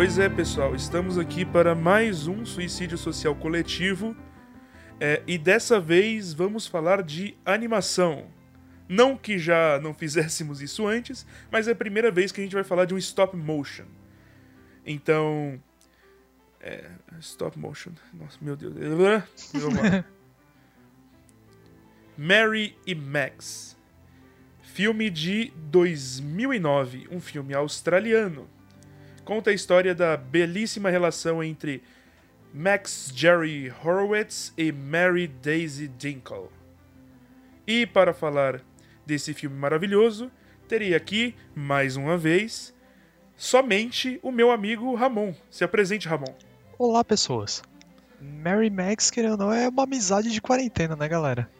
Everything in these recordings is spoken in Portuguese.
Pois é, pessoal, estamos aqui para mais um suicídio social coletivo é, e dessa vez vamos falar de animação. Não que já não fizéssemos isso antes, mas é a primeira vez que a gente vai falar de um stop motion. Então. É, stop motion. Nossa, meu Deus. Vamos lá. Mary e Max. Filme de 2009, um filme australiano. Conta a história da belíssima relação entre Max Jerry Horowitz e Mary Daisy Dinkle. E para falar desse filme maravilhoso, teria aqui, mais uma vez, somente o meu amigo Ramon. Se apresente, Ramon. Olá, pessoas. Mary Max, querendo ou não, é uma amizade de quarentena, né, galera?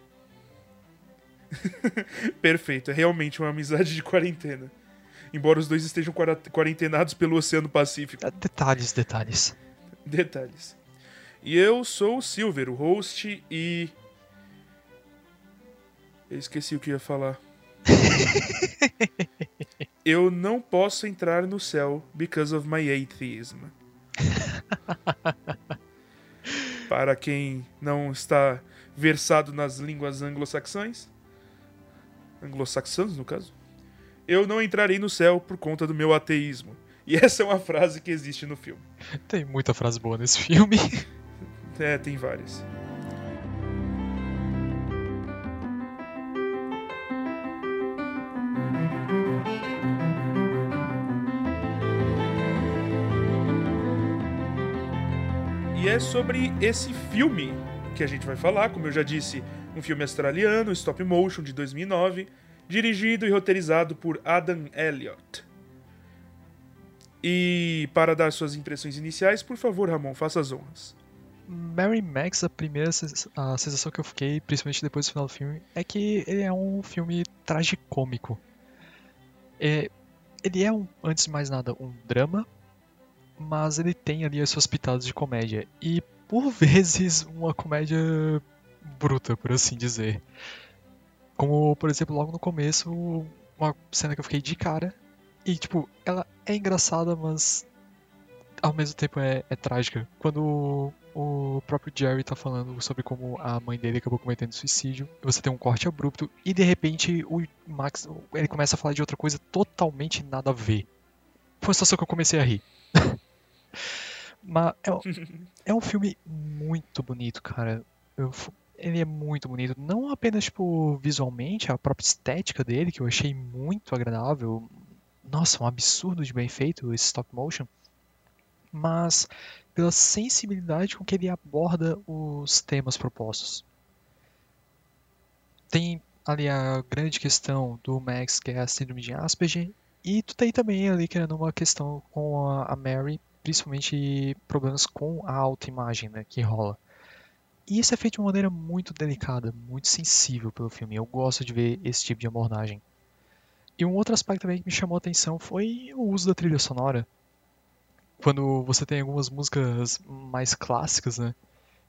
Perfeito, é realmente uma amizade de quarentena. Embora os dois estejam quarentenados pelo Oceano Pacífico. É, detalhes, detalhes. Detalhes. E eu sou o Silver, o host, e. Eu esqueci o que ia falar. eu não posso entrar no céu because of my atheism. Para quem não está versado nas línguas anglo-saxãs, anglo-saxãs no caso, eu não entrarei no céu por conta do meu ateísmo. E essa é uma frase que existe no filme. Tem muita frase boa nesse filme. É, tem várias. E é sobre esse filme que a gente vai falar, como eu já disse, um filme australiano, stop motion de 2009, dirigido e roteirizado por Adam Elliott. E para dar suas impressões iniciais, por favor, Ramon, faça as honras. Mary Max, a primeira a sensação que eu fiquei, principalmente depois do final do filme, é que ele é um filme tragicômico. É, ele é, um, antes de mais nada, um drama, mas ele tem ali as suas pitadas de comédia. E, por vezes, uma comédia bruta, por assim dizer. Como, por exemplo, logo no começo, uma cena que eu fiquei de cara. E, tipo, ela é engraçada, mas ao mesmo tempo é, é trágica. Quando o próprio Jerry tá falando sobre como a mãe dele acabou cometendo suicídio. Você tem um corte abrupto e de repente o Max ele começa a falar de outra coisa totalmente nada a ver. Foi só que eu comecei a rir. Mas é, é, um filme muito bonito, cara. Eu, ele é muito bonito. Não apenas tipo, visualmente, a própria estética dele, que eu achei muito agradável. Nossa, um absurdo de bem feito esse stop motion. Mas pela sensibilidade com que ele aborda os temas propostos. Tem ali a grande questão do Max, que é a síndrome de Asperger, e tu tem também ali querendo uma questão com a Mary, principalmente problemas com a autoimagem né, que rola. E isso é feito de uma maneira muito delicada, muito sensível pelo filme. Eu gosto de ver esse tipo de abordagem. E um outro aspecto também que me chamou a atenção foi o uso da trilha sonora quando você tem algumas músicas mais clássicas, né?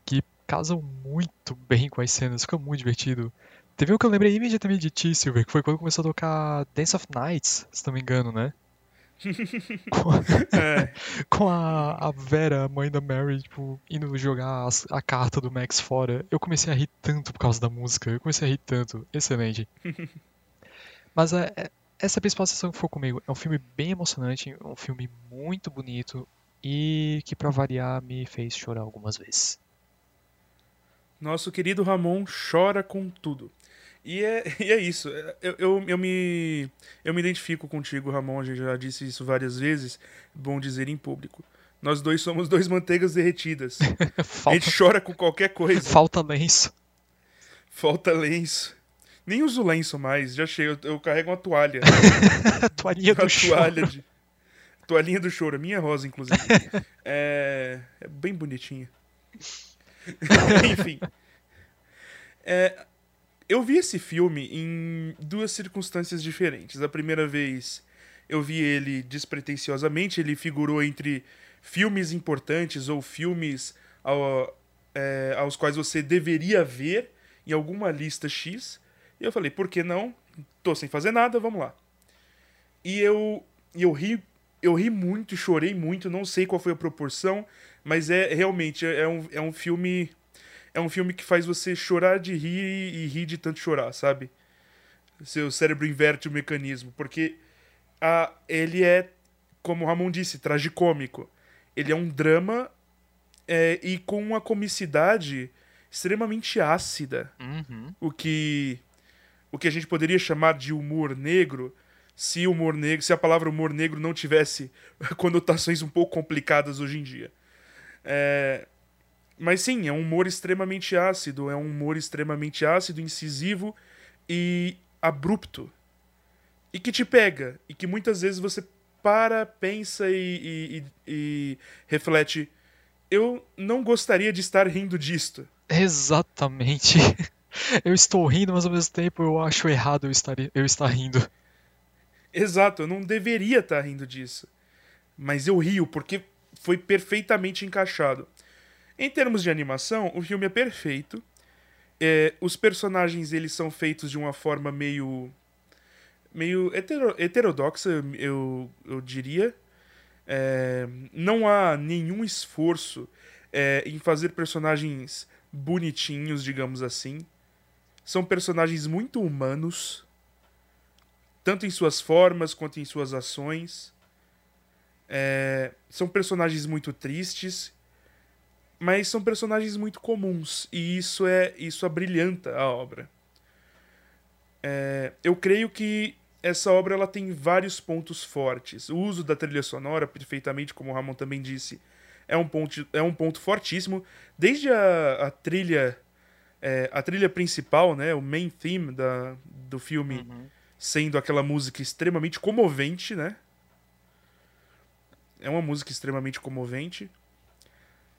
Que casam muito bem com as cenas, fica muito divertido. Teve um que eu lembrei imediatamente de T, Silver, que foi quando começou a tocar Dance of Nights, se não me engano, né? Com, é. com a, a, Vera, a mãe da Mary, tipo, indo jogar as, a carta do Max fora. Eu comecei a rir tanto por causa da música. Eu comecei a rir tanto. Excelente. Mas é, é essa é a principal sensação que ficou comigo. É um filme bem emocionante, um filme muito bonito e que, para variar, me fez chorar algumas vezes. Nosso querido Ramon chora com tudo. E é, e é isso. Eu, eu, eu, me, eu me identifico contigo, Ramon. A gente já disse isso várias vezes. Bom dizer em público. Nós dois somos dois manteigas derretidas. Falta... A gente chora com qualquer coisa. Falta lenço. Falta lenço. Nem uso lenço mais, já chego. Eu, eu carrego uma toalha. Toalhinha do toalha de... Toalhinha do choro, minha rosa, inclusive. é... é bem bonitinha. Enfim. É... Eu vi esse filme em duas circunstâncias diferentes. A primeira vez eu vi ele despretensiosamente, ele figurou entre filmes importantes ou filmes ao, é, aos quais você deveria ver em alguma lista X. E eu falei, por que não? Tô sem fazer nada, vamos lá. E eu, eu ri eu ri muito, chorei muito, não sei qual foi a proporção, mas é realmente é um, é um filme é um filme que faz você chorar de rir e rir de tanto chorar, sabe? Seu cérebro inverte o mecanismo, porque a, ele é, como o Ramon disse, tragicômico. Ele é um drama é, e com uma comicidade extremamente ácida. Uhum. O que o que a gente poderia chamar de humor negro, se humor negro, se a palavra humor negro não tivesse conotações um pouco complicadas hoje em dia. É, mas sim, é um humor extremamente ácido, é um humor extremamente ácido, incisivo e abrupto. E que te pega, e que muitas vezes você para, pensa e, e, e, reflete. Eu não gostaria de estar rindo disto. Exatamente. Eu estou rindo, mas ao mesmo tempo eu acho errado eu estar, eu estar rindo. Exato, eu não deveria estar rindo disso. Mas eu rio porque foi perfeitamente encaixado. Em termos de animação, o filme é perfeito. É, os personagens eles são feitos de uma forma meio meio hetero, heterodoxa, eu, eu diria. É, não há nenhum esforço é, em fazer personagens bonitinhos, digamos assim. São personagens muito humanos, tanto em suas formas quanto em suas ações. É, são personagens muito tristes, mas são personagens muito comuns e isso é isso abrilhanta a obra. É, eu creio que essa obra ela tem vários pontos fortes. O uso da trilha sonora, perfeitamente, como o Ramon também disse, é um ponto, é um ponto fortíssimo. Desde a, a trilha é, a trilha principal, né, o main theme da, do filme, uhum. sendo aquela música extremamente comovente, né? É uma música extremamente comovente.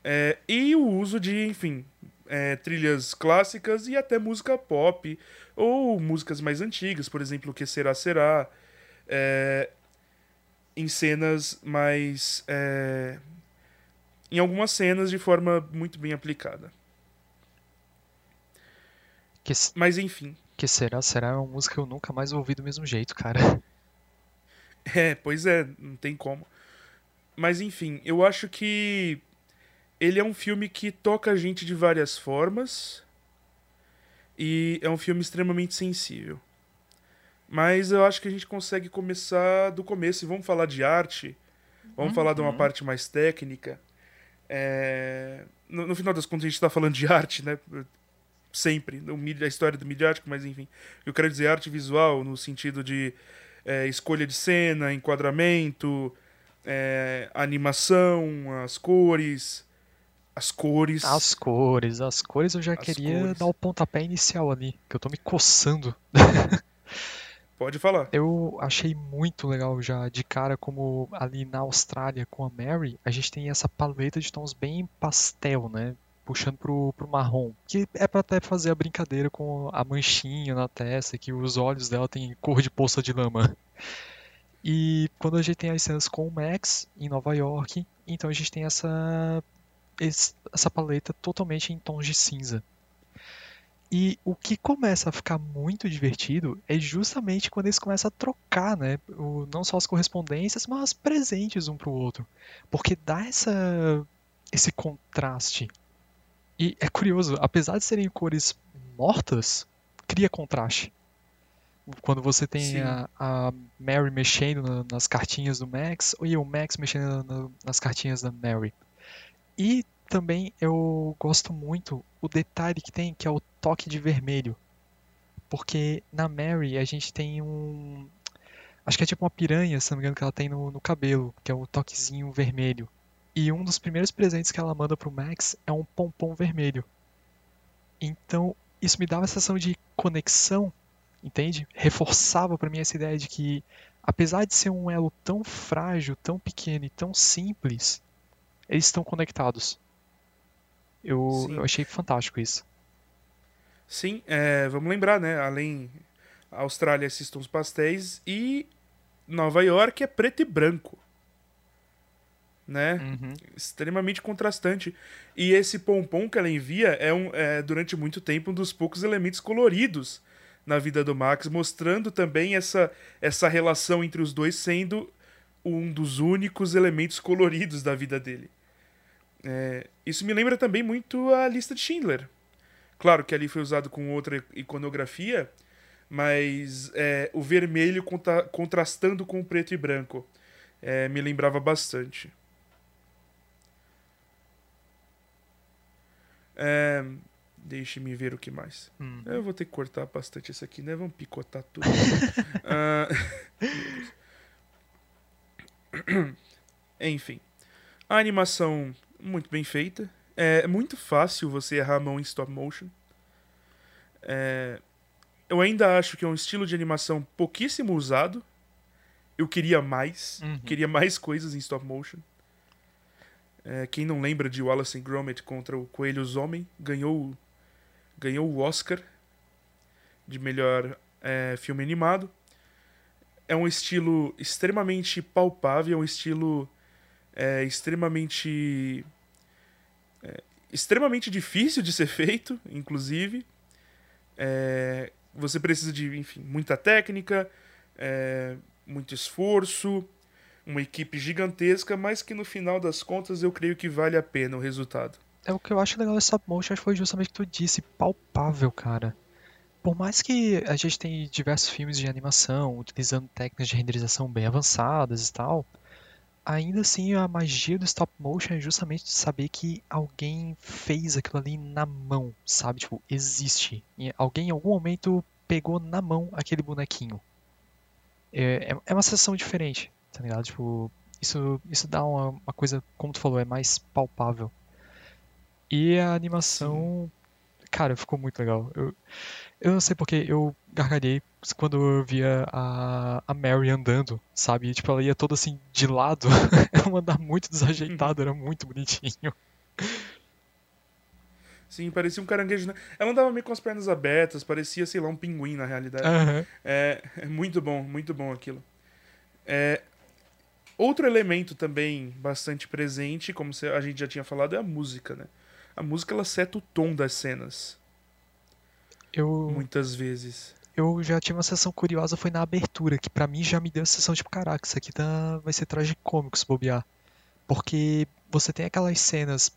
É, e o uso de, enfim, é, trilhas clássicas e até música pop, ou músicas mais antigas, por exemplo, O Que Será Será, é, em cenas mais. É, em algumas cenas de forma muito bem aplicada. Que, Mas enfim. Que será? Será é uma música que eu nunca mais ouvi do mesmo jeito, cara. É, pois é, não tem como. Mas enfim, eu acho que ele é um filme que toca a gente de várias formas. E é um filme extremamente sensível. Mas eu acho que a gente consegue começar do começo e vamos falar de arte. Vamos uhum. falar de uma parte mais técnica. É... No, no, final das contas, a gente está falando de arte, né? sempre, a história do midiático, mas enfim. Eu quero dizer arte visual no sentido de é, escolha de cena, enquadramento, é, animação, as cores. As cores. As cores, as cores eu já as queria cores. dar o pontapé inicial ali, que eu tô me coçando. Pode falar. Eu achei muito legal já de cara como ali na Austrália com a Mary, a gente tem essa paleta de tons bem pastel, né? puxando pro, pro marrom. Que é para até fazer a brincadeira com a manchinha na testa, que os olhos dela têm cor de poça de lama. E quando a gente tem as cenas com o Max em Nova York, então a gente tem essa essa paleta totalmente em tons de cinza. E o que começa a ficar muito divertido é justamente quando eles começam a trocar, né? O, não só as correspondências, mas presentes um pro outro. Porque dá essa, esse contraste e é curioso, apesar de serem cores mortas, cria contraste. Quando você tem a, a, Mary mexendo na, nas cartinhas do Max e o Max mexendo na, nas cartinhas da Mary. E também eu gosto muito o detalhe que tem, que é o toque de vermelho. Porque na Mary a gente tem um. Acho que é tipo uma piranha, se não me engano, que ela tem no, no cabelo, que é o toquezinho vermelho. E um dos primeiros presentes que ela manda pro Max é um pompom vermelho. Então, isso me dava a sensação de conexão, entende? Reforçava para mim essa ideia de que, apesar de ser um elo tão frágil, tão pequeno e tão simples, eles estão conectados. Eu, eu achei fantástico isso. Sim, é, vamos lembrar, né? Além Austrália, esses tons pastéis e Nova York é preto e branco né? Uhum. Extremamente contrastante. E esse pompom que ela envia é, um, é, durante muito tempo, um dos poucos elementos coloridos na vida do Max, mostrando também essa, essa relação entre os dois sendo um dos únicos elementos coloridos da vida dele. É, isso me lembra também muito a lista de Schindler. Claro que ali foi usado com outra iconografia, mas é, o vermelho contra contrastando com o preto e branco é, me lembrava bastante. É, Deixe-me ver o que mais. Hum. Eu vou ter que cortar bastante isso aqui, né? Vamos picotar tudo. Ah, Enfim. A animação muito bem feita. É muito fácil você errar a mão em stop motion. É, Eu ainda acho que é um estilo de animação pouquíssimo usado. Eu queria mais. Uhum. Queria mais coisas em stop motion. É, quem não lembra de Wallace and Gromit contra o Coelhos Homem ganhou, ganhou o Oscar de melhor é, filme animado. É um estilo extremamente palpável, é um estilo é, extremamente é, extremamente difícil de ser feito, inclusive. É, você precisa de, enfim, muita técnica, é, muito esforço, uma equipe gigantesca, mas que no final das contas eu creio que vale a pena o resultado. É o que eu acho legal stop motion foi justamente o que tu disse, palpável, cara. Por mais que a gente tenha diversos filmes de animação utilizando técnicas de renderização bem avançadas e tal, ainda assim a magia do stop motion é justamente saber que alguém fez aquilo ali na mão, sabe? Tipo, existe. E alguém em algum momento pegou na mão aquele bonequinho. É, é- é uma sensação diferente, tá ligado? Tipo, isso, isso dá uma, uma coisa, como tu falou, é mais palpável. E a animação, cara, ficou muito legal. Eu, eu não sei porque eu gargalhei quando eu via a, a Mary andando, sabe? E, tipo, ela ia toda assim de lado. Ela andava muito desajeitada, era muito bonitinho. Sim, parecia um caranguejo. né? Ela andava meio com as pernas abertas, parecia, sei lá, um pinguim na realidade. Aham. É, é muito bom, muito bom aquilo. É, outro elemento também bastante presente, como a gente já tinha falado, é a música, né? A música ela seta o tom das cenas, Eu, muitas vezes. Eu já tive uma sensação curiosa, foi na abertura, que pra mim já me deu a sensação, tipo, caraca, isso aqui tá, vai ser tragicômico se bobear. Porque você tem aquelas cenas,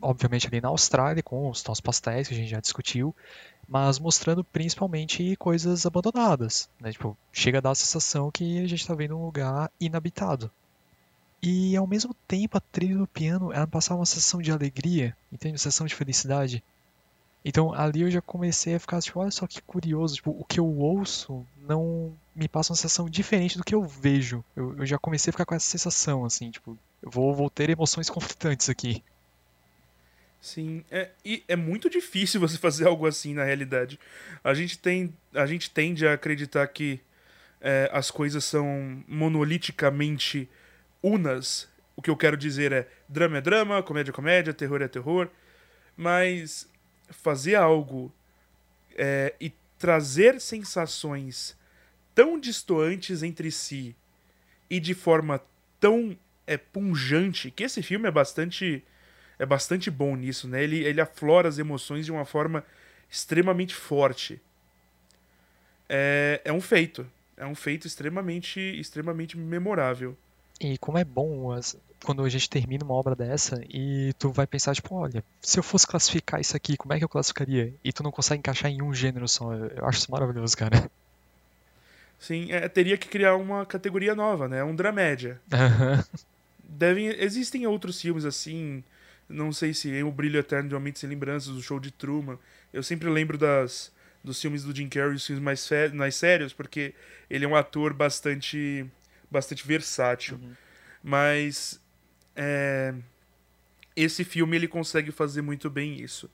obviamente ali na Austrália, com os tons pastéis, que a gente já discutiu, mas mostrando principalmente coisas abandonadas, né? Tipo, chega a dar a sensação que a gente tá vendo um lugar inabitado. E ao mesmo tempo a trilha do piano, ela passava uma sensação de alegria, entende? Uma sensação de felicidade. Então ali eu já comecei a ficar tipo, olha só que curioso, tipo, o que eu ouço não me passa uma sensação diferente do que eu vejo. Eu, eu já comecei a ficar com essa sensação, assim, tipo, vou, vou ter emoções conflitantes aqui. Sim, é, e é muito difícil você fazer algo assim na realidade. A gente, tem, a gente tende a acreditar que é, as coisas são monoliticamente unas. O que eu quero dizer é drama é drama, comédia é comédia, terror é terror. Mas fazer algo é, e trazer sensações tão distoantes entre si e de forma tão é, punjante que esse filme é bastante é bastante bom nisso, né? Ele, ele aflora as emoções de uma forma extremamente forte. É, é um feito. É um feito extremamente, extremamente memorável. E como é bom as- quando a gente termina uma obra dessa e tu vai pensar, tipo, olha, se eu fosse classificar isso aqui, como é que eu classificaria? E tu não consegue encaixar em um gênero só. Eu acho isso maravilhoso, cara. Sim, é, teria que criar uma categoria nova, né? Um dramédia. Devem, existem outros filmes assim. Não sei se é O Brilho Eterno de Uma Mente Sem Lembranças, o Show de Truman. Eu sempre lembro das, dos filmes do Jim Carrey, os filmes mais, mais sérios, porque ele é um ator bastante, bastante versátil. Mas é, esse filme ele consegue fazer muito bem isso.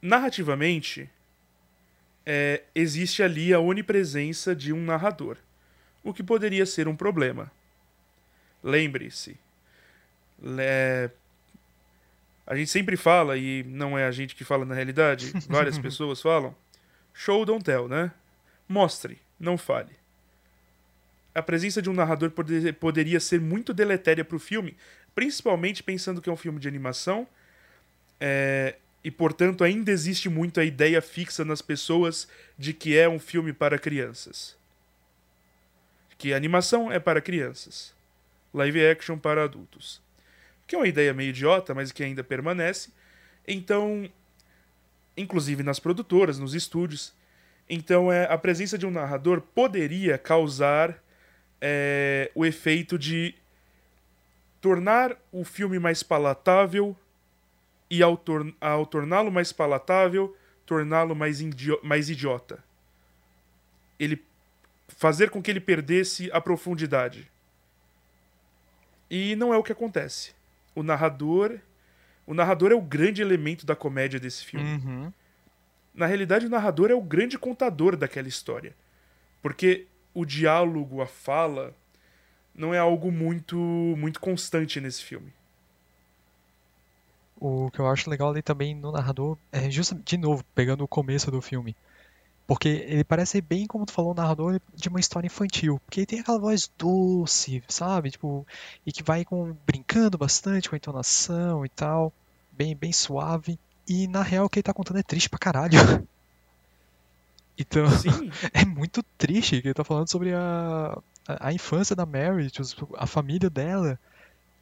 Narrativamente, é, existe ali a onipresença de um narrador, o que poderia ser um problema. Lembre-se, le- a gente sempre fala, e não é a gente que fala na realidade, várias pessoas falam, show don't tell, né? Mostre, não fale. A presença de um narrador poder- poderia ser muito deletéria para o filme, principalmente pensando que é um filme de animação, é, e portanto ainda existe muito a ideia fixa nas pessoas de que é um filme para crianças. que animação é para crianças, live action para adultos. Que é uma ideia meio idiota, mas que ainda permanece. Então, inclusive nas produtoras, nos estúdios. Então, é, a presença de um narrador poderia causar é, o efeito de tornar o filme mais palatável e, ao, tor ao torná-lo mais palatável, torná-lo mais, mais idiota. Ele fazer com que ele perdesse a profundidade. E não é o que acontece. O narrador, o narrador é o grande elemento da comédia desse filme. Uhum. Na realidade, o narrador é o grande contador daquela história. Porque o diálogo, a fala, não é algo muito muito constante nesse filme. O que eu acho legal ali também no narrador é justamente, de novo, pegando o começo do filme. Porque ele parece bem, como tu falou, o narrador de uma história infantil. Porque ele tem aquela voz doce, sabe? Tipo, e que vai com, brincando bastante com a entonação e tal. Bem, bem suave. E na real o que ele tá contando é triste pra caralho. Então, Sim. é muito triste que ele tá falando sobre a, a, a infância da Mary, tipo, a família dela.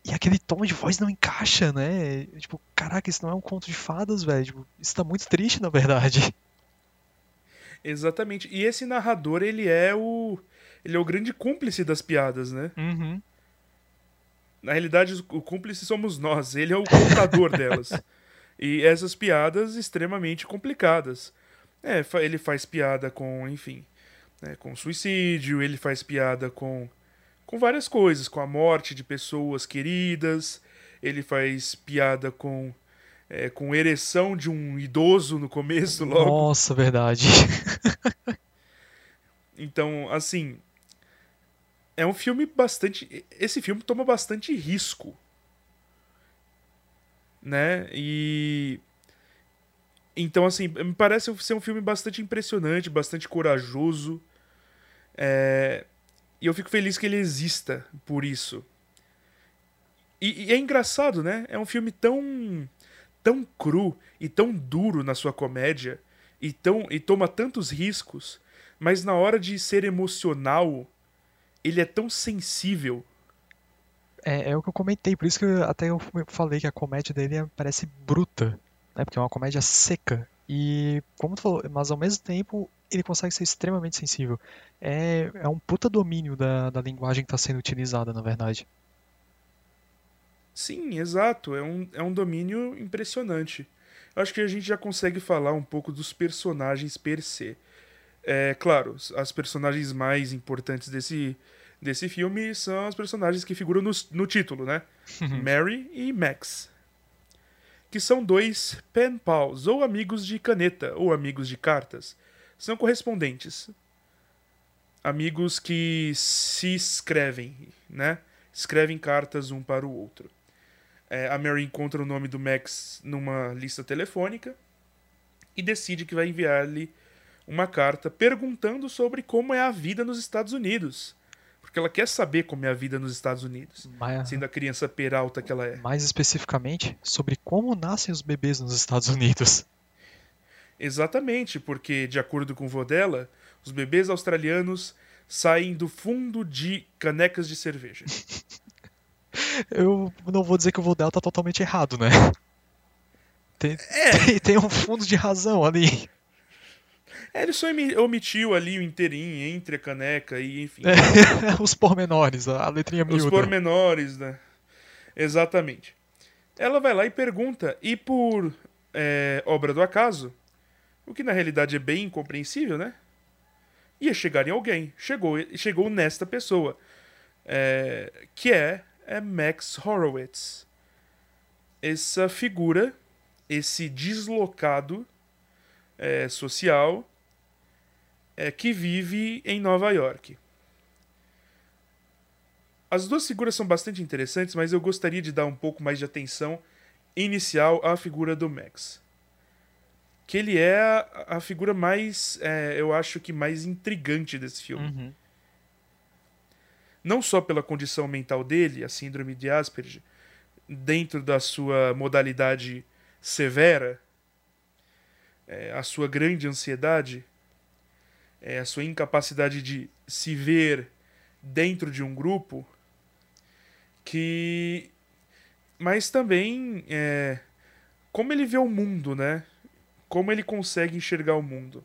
E aquele tom de voz não encaixa, né? Tipo, caraca, isso não é um conto de fadas, velho. Tipo, isso tá muito triste, na verdade. Exatamente. E esse narrador, ele é o. Ele é o grande cúmplice das piadas, né? Uhum. Na realidade, o cúmplice somos nós. Ele é o contador delas. E essas piadas extremamente complicadas. É, ele faz piada com, enfim, né, com suicídio, ele faz piada com, com várias coisas, com a morte de pessoas queridas, ele faz piada com, é, com ereção de um idoso no começo logo. Nossa, verdade. então, assim, é um filme bastante. Esse filme toma bastante risco. Né? E então, assim, me parece ser um filme bastante impressionante, bastante corajoso. É... E eu fico feliz que ele exista por isso. E, e, é engraçado, né? É um filme tão tão cru e tão duro na sua comédia e tão e toma tantos riscos, mas na hora de ser emocional, ele é tão sensível. É, é o que eu comentei, por isso que eu, até eu falei que a comédia dele parece bruta né? Porque é uma comédia seca. E, como tu falou, mas ao mesmo tempo ele consegue ser extremamente sensível. É, é um puta domínio da, da linguagem que está sendo utilizada, na verdade. Sim, exato. É um, é um domínio impressionante. Acho que a gente já consegue falar um pouco dos personagens per se. É claro, as personagens mais importantes desse, desse filme são as personagens que figuram no, no título, né? Mary e Max que são dois pen pals, ou amigos de caneta, ou amigos de cartas. São correspondentes. Amigos que se escrevem, né? Escrevem cartas um para o outro. É, a Mary encontra o nome do Max numa lista telefônica e decide que vai enviar-lhe uma carta perguntando sobre como é a vida nos Estados Unidos porque ela quer saber como é a vida nos Estados Unidos, mais, sendo a criança peralta que ela é. Mais especificamente, sobre como nascem os bebês nos Estados Unidos. Exatamente, porque, de acordo com o vô dela, os bebês australianos saem do fundo de canecas de cerveja. Eu não vou dizer que o vô dela tá totalmente errado, né? Tem, é. tem, tem um fundo de razão ali. É, ele só omitiu ali o inteirinho entre a caneca e enfim. É, os pormenores, a letrinha miúda. Os pormenores, né? Exatamente. Ela vai lá e pergunta, e por é, obra do acaso, o que na realidade é bem incompreensível, né? Ia chegar em alguém. Chegou, chegou nesta pessoa, é, que é, é Max Horowitz. Essa figura, esse deslocado é, social é, que vive em Nova York. As duas figuras são bastante interessantes, mas eu gostaria de dar um pouco mais de atenção inicial à figura do Max. Que ele é a, a figura mais, é, eu acho que mais intrigante desse filme. Uhum. Não só pela condição mental dele, a síndrome de Asperger, dentro da sua modalidade severa, é, a sua grande ansiedade, é, a sua incapacidade de se ver dentro de um grupo que. Mas também é, como ele vê o mundo, né? Como ele consegue enxergar o mundo.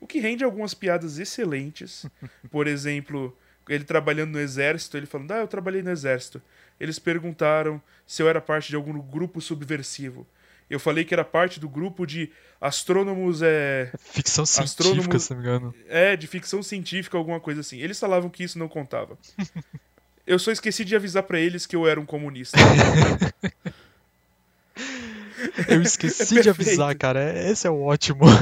O que rende algumas piadas excelentes. Por exemplo, ele trabalhando no exército, ele falando: Ah, eu trabalhei no exército. Eles perguntaram se eu era parte de algum grupo subversivo. Eu falei que era parte do grupo de astrônomos. É, ficção científica, se não me engano. É, de ficção científica, alguma coisa assim. Eles falavam que isso não contava. eu só esqueci de avisar para eles que eu era um comunista. eu esqueci é de avisar, cara. É, esse é o ótimo.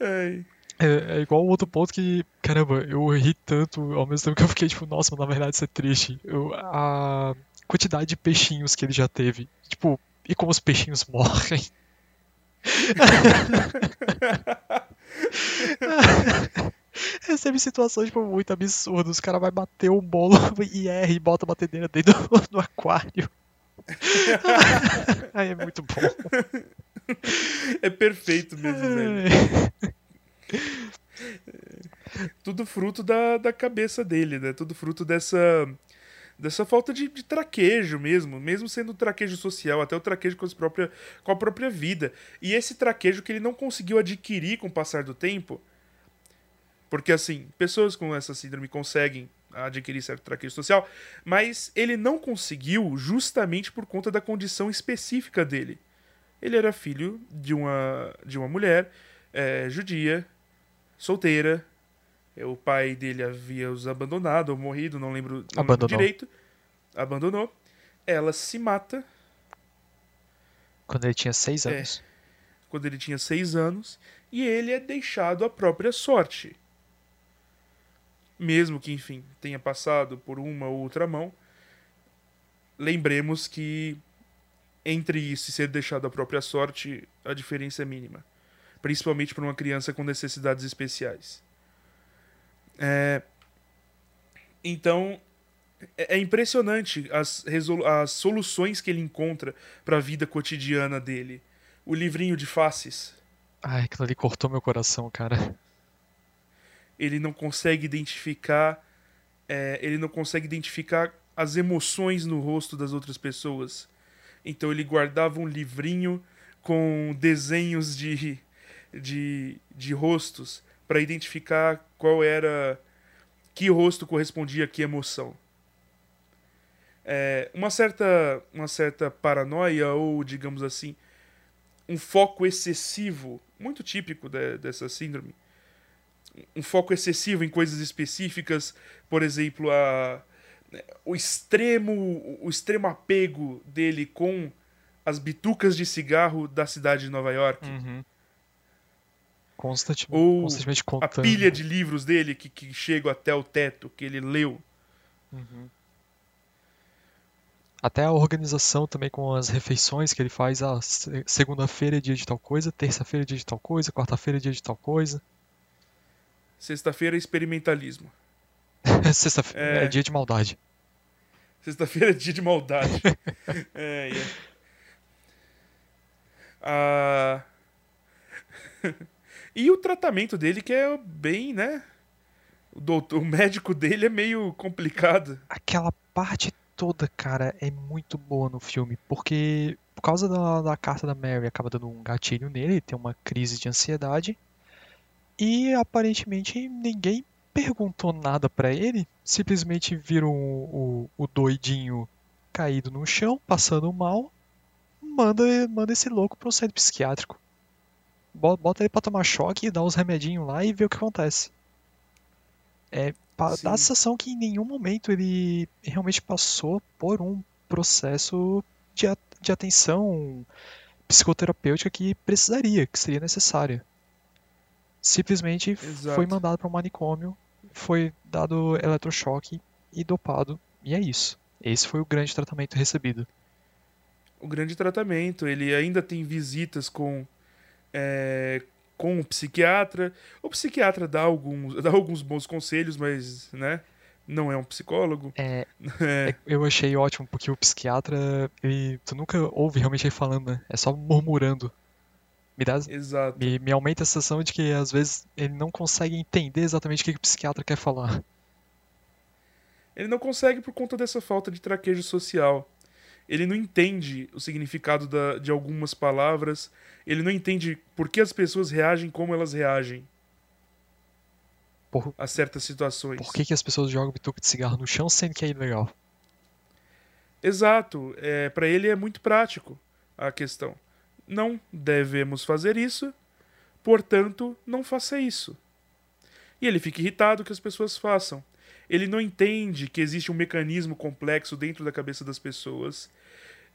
é, é, igual o outro ponto que, caramba, eu ri tanto ao mesmo tempo que eu fiquei tipo, nossa, mas na verdade isso é triste. Eu, a quantidade de peixinhos que ele já teve. Tipo, e como os peixinhos morrem. Recebe situações tipo, muito absurdas. O cara vai bater um bolo e erra e bota a batedeira dentro do, aquário. Aí é muito bom. É perfeito mesmo, velho. Tudo fruto da, da cabeça dele, né? Tudo fruto dessa dessa falta de, de, traquejo mesmo, mesmo sendo traquejo social, até o traquejo com, própria, com a própria vida. E esse traquejo que ele não conseguiu adquirir com o passar do tempo, porque assim, pessoas com essa síndrome conseguem adquirir certo traquejo social, mas ele não conseguiu justamente por conta da condição específica dele. Ele era filho de uma, de uma mulher é, judia, solteira, o pai dele havia os abandonado ou morrido, não lembro, não lembro direito. Abandonou. Ela se mata. Quando ele tinha seis é. anos. É, quando ele tinha seis anos. E ele é deixado à própria sorte. Mesmo que, enfim, tenha passado por uma ou outra mão. Lembremos que entre isso e ser deixado à própria sorte, a diferença é mínima. Principalmente para uma criança com necessidades especiais. É, então, é, é impressionante as, as soluções que ele encontra para a vida cotidiana dele. O livrinho de faces. Ai, aquilo ali cortou meu coração, cara. Ele não consegue identificar. É, ele não consegue identificar as emoções no rosto das outras pessoas. Então ele guardava um livrinho com desenhos de, de, de rostos para identificar qual era que rosto correspondia a que emoção. É, uma certa uma certa paranoia ou digamos assim um foco excessivo muito típico de, dessa síndrome um foco excessivo em coisas específicas por exemplo a o extremo o extremo apego dele com as bitucas de cigarro da cidade de Nova York uhum. Constante, Ou constantemente contando. a pilha de livros dele que, que chegam até o teto, que ele leu. Uhum. Até a organização também com as refeições que ele faz. Ah, segunda-feira é dia de tal coisa, terça-feira é dia de tal coisa, quarta-feira é dia de tal coisa. Sexta-feira é experimentalismo. Sexta-feira é... é... dia de maldade. Sexta-feira é dia de maldade. é, é. Ah... E o tratamento dele, que é bem, né? O, doutor, o médico dele é meio complicado. Aquela parte toda, cara, é muito boa no filme, porque por causa da, da carta da Mary acaba dando um gatilho nele, ele tem uma crise de ansiedade. E aparentemente ninguém perguntou nada para ele, simplesmente viram o, o, o, doidinho caído no chão, passando mal, manda, manda esse louco pro centro psiquiátrico bota ele pra tomar choque, dá uns remedinhos lá e vê o que acontece. É, dá a sensação que em nenhum momento ele realmente passou por um processo de, de atenção psicoterapêutica que precisaria, que seria necessária. Simplesmente Exato. foi mandado para um manicômio, foi dado eletrochoque e dopado, e é isso. Esse foi o grande tratamento recebido. O grande tratamento, ele ainda tem visitas com é, com o psiquiatra. O psiquiatra dá alguns, dá alguns bons conselhos, mas, né? Não é um psicólogo. É, é. Eu achei ótimo, porque o psiquiatra, ele, tu nunca ouve realmente ele falando, né? É só murmurando. Me, dá, Exato. me, me aumenta a sensação de que às vezes ele não consegue entender exatamente o que, que o psiquiatra quer falar. Ele não consegue por conta dessa falta de traquejo social. Ele não entende o significado da, de algumas palavras. Ele não entende por que as pessoas reagem como elas reagem Por, a certas situações. por que, que as pessoas jogam bituca de cigarro no chão sendo que é ilegal? Exato. É, para ele é muito prático a questão. Não devemos fazer isso, portanto, não faça isso. E ele fica irritado que as pessoas façam. Ele não entende que existe um mecanismo complexo dentro da cabeça das pessoas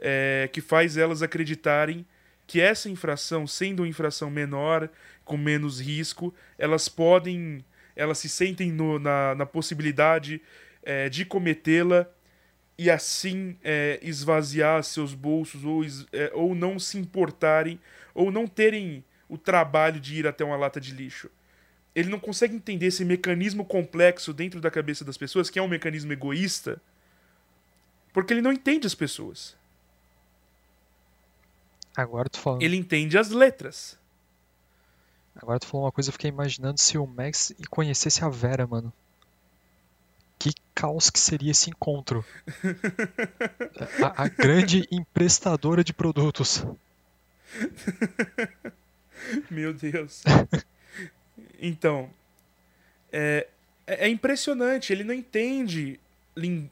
é, que faz elas acreditarem que essa infração, sendo uma infração menor, com menos risco, elas podem, elas se sentem no, na, na possibilidade é, de cometê-la e assim é, esvaziar seus bolsos ou, é, ou não se importarem ou não terem o trabalho de ir até uma lata de lixo. Ele não consegue entender esse mecanismo complexo dentro da cabeça das pessoas, que é um mecanismo egoísta, porque ele não entende as pessoas. Agora tu Ele entende as letras. agora tu falou uma coisa, eu fiquei imaginando se o Max conhecesse a Vera, mano. Que caos que seria esse encontro. A, a grande emprestadora de produtos. Meu Deus. Então, é, é é impressionante. Ele não entende,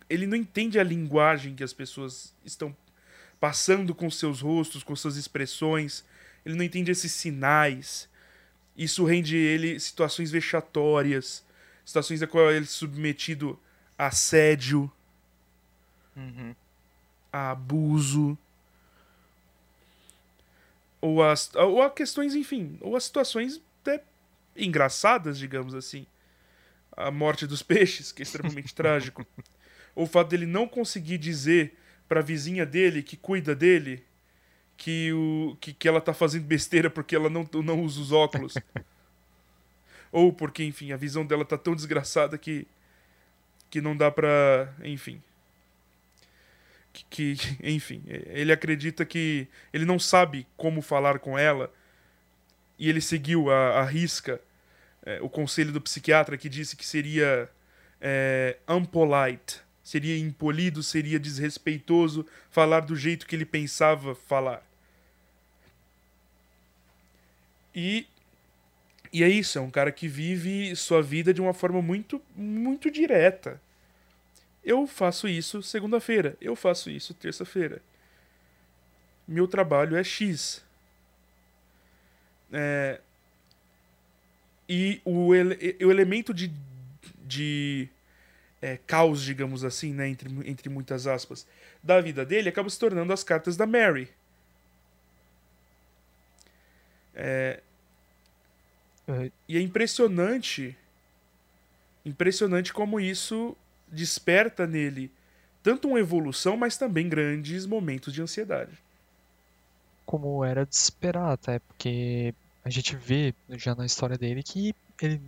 ele não entende a linguagem que as pessoas estão passando com seus rostos, com suas expressões. Ele não entende esses sinais. Isso rende ele situações vexatórias, situações a qual ele é submetido a assédio, a abuso. Ou, as, ou a questões, enfim, ou a situações até engraçadas, digamos assim. A morte dos peixes, que é extremamente trágico. Ou o fato dele não conseguir dizer pra vizinha dele que cuida dele que, o, que, que ela tá fazendo besteira porque ela não, não usa os óculos. ou porque, enfim, a visão dela tá tão desgraçada que, que não dá pra. Enfim. Que, que, enfim, ele acredita que ele não sabe como falar com ela e ele seguiu a, a risca é, o conselho do psiquiatra que disse que seria é, unpolite, seria impolido, seria desrespeitoso falar do jeito que ele pensava falar. E, e é isso, é um cara que vive sua vida de uma forma muito, muito direta. Eu faço isso segunda-feira, eu faço isso terça-feira. Meu trabalho é X. É, e o, ele, o elemento de, de é, caos, digamos assim, né, entre, entre muitas aspas, da vida dele acaba se tornando as cartas da Mary. É, É, e é impressionante, impressionante como isso desperta nele tanto uma evolução, mas também grandes momentos de ansiedade. como era de esperar, até porque a gente vê já na história dele que ele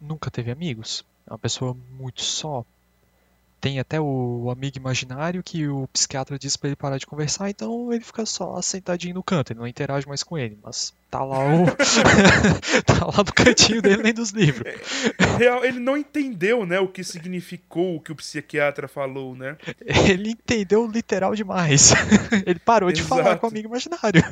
nunca teve amigos. É uma pessoa muito só. Tem até o amigo imaginário que o psiquiatra disse pra ele parar de conversar, então ele fica só sentadinho no canto, ele não interage mais com ele, mas tá lá o tá lá no cantinho dele lendo os livros. Real, ele não entendeu, né, o que significou o que o psiquiatra falou, né? Ele entendeu literal demais. Ele parou de falar Exato. com o amigo imaginário.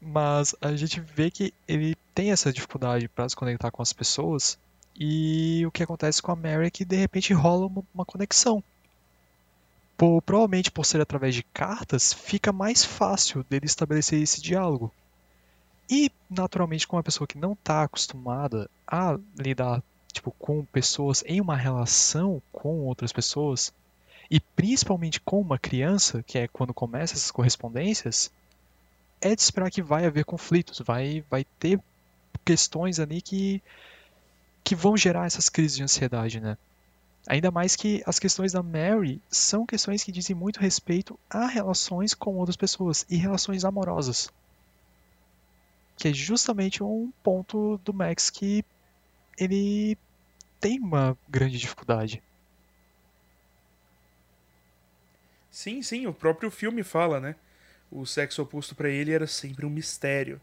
Mas a gente vê que ele tem essa dificuldade para se conectar com as pessoas. E o que acontece com a Mary é que de repente rola uma, uma conexão. Por- provavelmente por ser através de cartas, fica mais fácil dele estabelecer esse diálogo. E, naturalmente, com uma pessoa que não está acostumada a lidar tipo, com pessoas em uma relação com outras pessoas, e principalmente com uma criança, que é quando começa essas correspondências, é de esperar que vai haver conflitos, vai, vai ter questões ali que, que vão gerar essas crises de ansiedade, né? Ainda mais que as questões da Mary são questões que dizem muito respeito a relações com outras pessoas e relações amorosas. Que é justamente um ponto do Max que ele tem uma grande dificuldade. Sim, sim, o próprio filme fala, né? O sexo oposto para ele era sempre um mistério.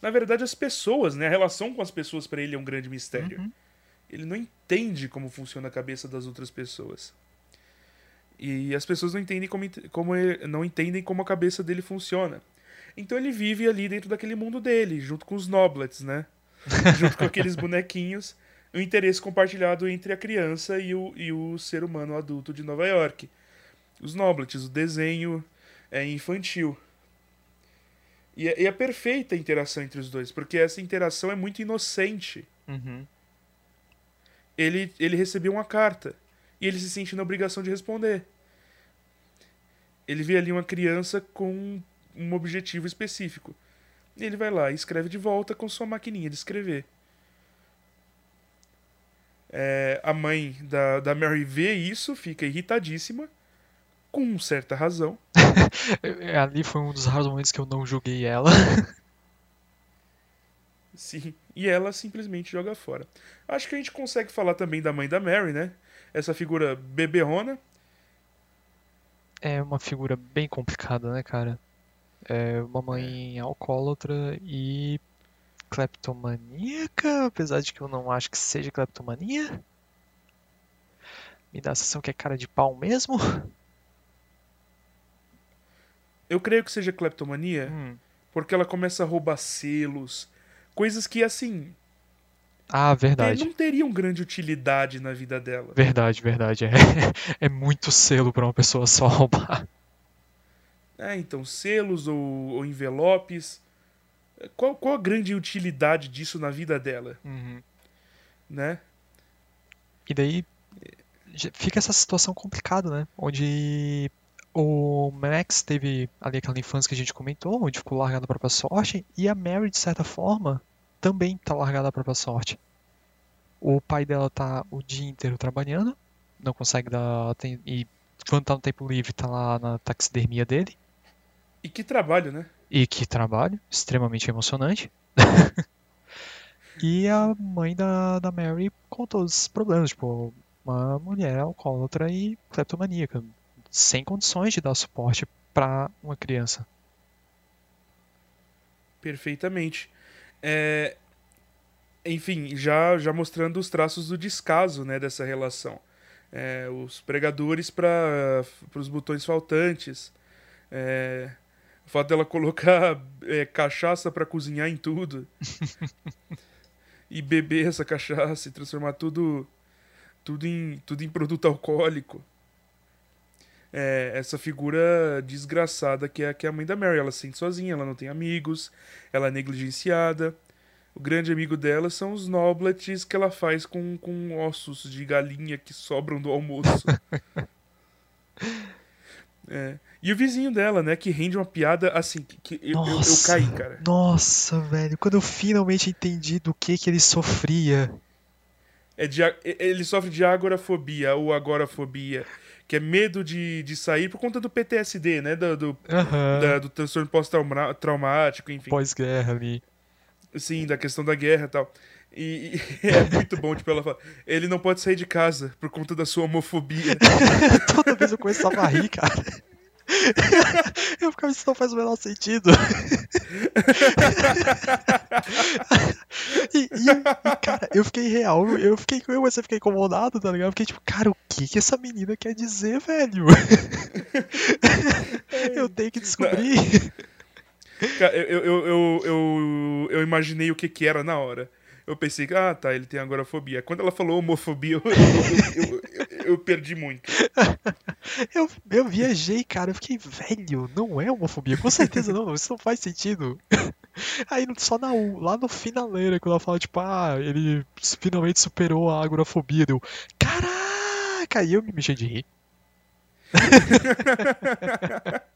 Na verdade, as pessoas, né? A relação com as pessoas para ele é um grande mistério. Uhum. Ele não entende como funciona a cabeça das outras pessoas. E as pessoas não entendem como, como ele- não entendem como a cabeça dele funciona. Então ele vive ali dentro daquele mundo dele, junto com os Noblets, né? junto com aqueles bonequinhos. O interesse compartilhado entre a criança e o, e o ser humano adulto de Nova York. Os Noblets, o desenho é infantil. E é, e é perfeita a interação entre os dois, porque essa interação é muito inocente Uhum. ele, ele recebeu uma carta e ele se sente na obrigação de responder. Ele vê ali uma criança com um objetivo específico. E ele vai lá e escreve de volta com sua maquininha de escrever. É, a mãe da, da Mary vê isso, fica irritadíssima, com certa razão. É, Ali foi um dos raros momentos que eu não julguei ela. Sim, e ela simplesmente joga fora. Acho que a gente consegue falar também da mãe da Mary, né? Essa figura beberrona, É uma figura bem complicada, né, cara? É uma mãe alcoólatra e cleptomaníaca, apesar de que eu não acho que seja cleptomania. Me dá a sensação que é cara de pau mesmo. Eu creio que seja cleptomania. Hum. Porque ela começa a roubar selos, coisas que, assim, Ah, verdade. não teriam grande utilidade na vida dela. Verdade, verdade. É, é muito selo pra uma pessoa só roubar. É, então, selos ou, ou envelopes. Qual, qual a grande utilidade disso na vida dela, Uhum. né? E daí fica essa situação complicada, né? Onde o Max teve ali aquela infância que a gente comentou, onde ficou largado à própria sorte, e a Mary, de certa forma, também tá largada à própria sorte. O pai dela tá o dia inteiro trabalhando, não consegue dar. tem- e quando tá no tempo livre, tá lá na taxidermia dele. E que trabalho, né? E que trabalho, extremamente emocionante. E a mãe da, da Mary com todos esses problemas, tipo, uma mulher alcoólatra e cleptomaníaca, sem condições de dar suporte pra uma criança. Perfeitamente. É, Enfim, já, já mostrando os traços do descaso né, dessa relação. É, os pregadores para os botões faltantes. É, o fato dela colocar é, cachaça para cozinhar em tudo. e beber essa cachaça e transformar tudo, tudo, em, tudo em produto alcoólico. É, essa figura desgraçada que é, que é a mãe da Mary. Ela se sente sozinha, ela não tem amigos, ela é negligenciada. O grande amigo dela são os noblets que ela faz com, com ossos de galinha que sobram do almoço. É. E o vizinho dela, né, que rende uma piada assim, que, que eu, eu, eu Nossa. caí, cara. Nossa, velho, quando eu finalmente entendi do que que ele sofria. É de, ele sofre de agorafobia ou agorafobia, que é medo de, de sair por conta do PTSD, né, do, do, Aham. da- do transtorno pós-traumático, enfim. Pós-guerra ali. Sim, da questão da guerra e tal. E, e é muito bom, tipo, ela fala, ele não pode sair de casa por conta da sua homofobia. Toda vez eu começava a rir, cara. Eu ficava, isso não faz o menor sentido. E, e, cara, eu fiquei real, eu fiquei, eu você fiquei incomodado, tá ligado? Eu fiquei tipo, cara, o que que essa menina quer dizer, velho? Eu tenho que descobrir. Cara, eu, eu, eu, eu, eu imaginei o que que era na hora. Eu pensei, ah, tá, ele tem agorafobia. Quando ela falou homofobia, eu, eu, eu, eu- perdi muito. Eu, eu viajei, cara, eu fiquei, velho, não é homofobia, com certeza não, isso não faz sentido. Aí só na, lá no finaleira, quando ela fala, tipo, ah, ele finalmente superou a agorafobia, deu, caraca, e eu me mexi de rir.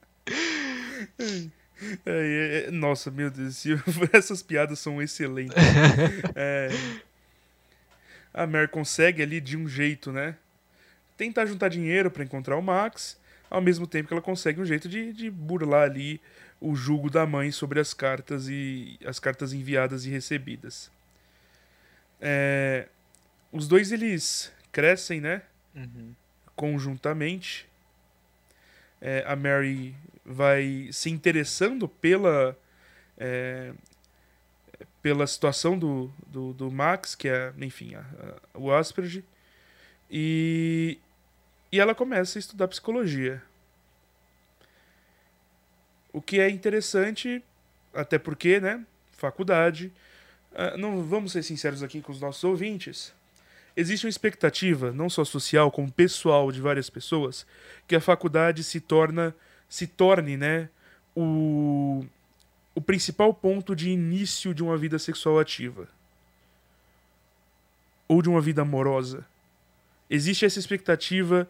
É, é, nossa, meu Deus, essas piadas são excelentes. É, a Mary consegue ali de um jeito, né? Tentar juntar dinheiro pra encontrar o Max, ao mesmo tempo que ela consegue um jeito de, de burlar ali o julgo da mãe sobre as cartas e as cartas enviadas e recebidas. É, os dois eles crescem, né? Uhum. conjuntamente. É, a Mary vai se interessando pela é, pela situação do, do, do, Max, que é, enfim, a, a, o Asperger, e, e ela começa a estudar psicologia. O que é interessante, até porque, né, faculdade, uh, não vamos ser sinceros aqui com os nossos ouvintes, existe uma expectativa, não só social, como pessoal de várias pessoas, que a faculdade se torna se torne, né, o o principal ponto de início de uma vida sexual ativa ou de uma vida amorosa. Existe essa expectativa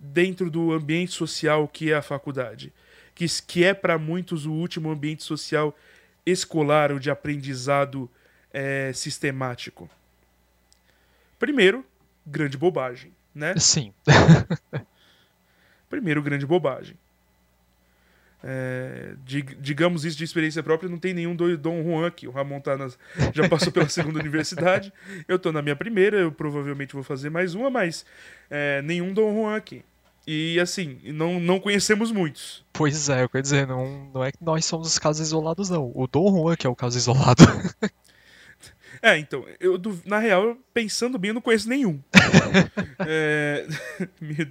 dentro do ambiente social que é a faculdade, que, que é para muitos o último ambiente social escolar ou de aprendizado é, sistemático. Primeiro, grande bobagem, né? Sim. Primeiro, grande bobagem. É, digamos isso de experiência própria, não tem nenhum do Dom Juan aqui. O Ramon tá nas, já passou pela segunda universidade, eu tô na minha primeira, eu provavelmente vou fazer mais uma, mas é, nenhum Dom Juan aqui. E assim, não, não conhecemos muitos. Pois é, eu quero dizer, não, não é que nós somos os casos isolados, não. O Dom Juan que é o caso isolado. É, então, eu, na real, pensando bem, eu não conheço nenhum. é,